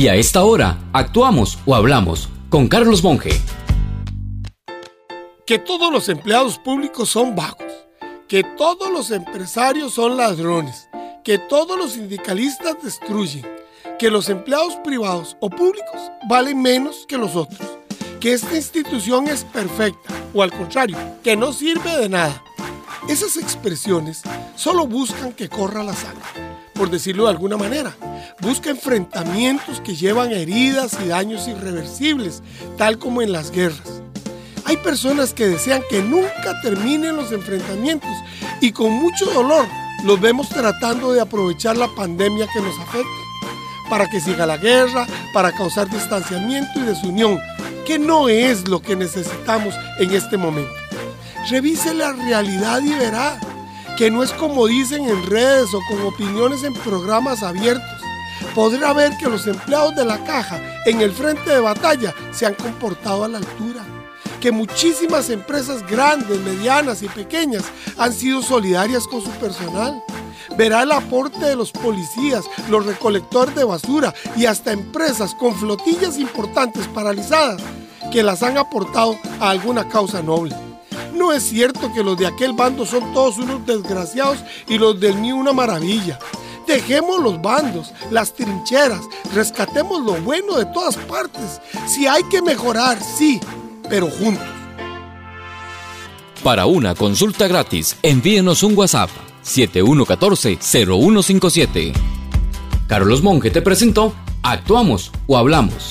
Y a esta hora, actuamos o hablamos con Carlos Monge. Que todos los empleados públicos son vagos. Que todos los empresarios son ladrones. Que todos los sindicalistas destruyen. Que los empleados privados o públicos valen menos que los otros. Que esta institución es perfecta o al contrario, que no sirve de nada. Esas expresiones solo buscan que corra la sangre, por decirlo de alguna manera. Busca enfrentamientos que llevan heridas y daños irreversibles, tal como en las guerras. Hay personas que desean que nunca terminen los enfrentamientos y con mucho dolor los vemos tratando de aprovechar la pandemia que nos afecta para que siga la guerra, para causar distanciamiento y desunión, que no es lo que necesitamos en este momento. Revise la realidad y verá que no es como dicen en redes o con opiniones en programas abiertos. Podrá ver que los empleados de la caja en el frente de batalla se han comportado a la altura. Que muchísimas empresas grandes, medianas y pequeñas han sido solidarias con su personal. Verá el aporte de los policías, los recolectores de basura y hasta empresas con flotillas importantes paralizadas que las han aportado a alguna causa noble. No es cierto que los de aquel bando son todos unos desgraciados y los del mío una maravilla. Dejemos los bandos, las trincheras, rescatemos lo bueno de todas partes. Si hay que mejorar, sí, pero juntos. Para una consulta gratis, envíenos un WhatsApp 7114-0157. Carlos Monge te presentó Actuamos o Hablamos.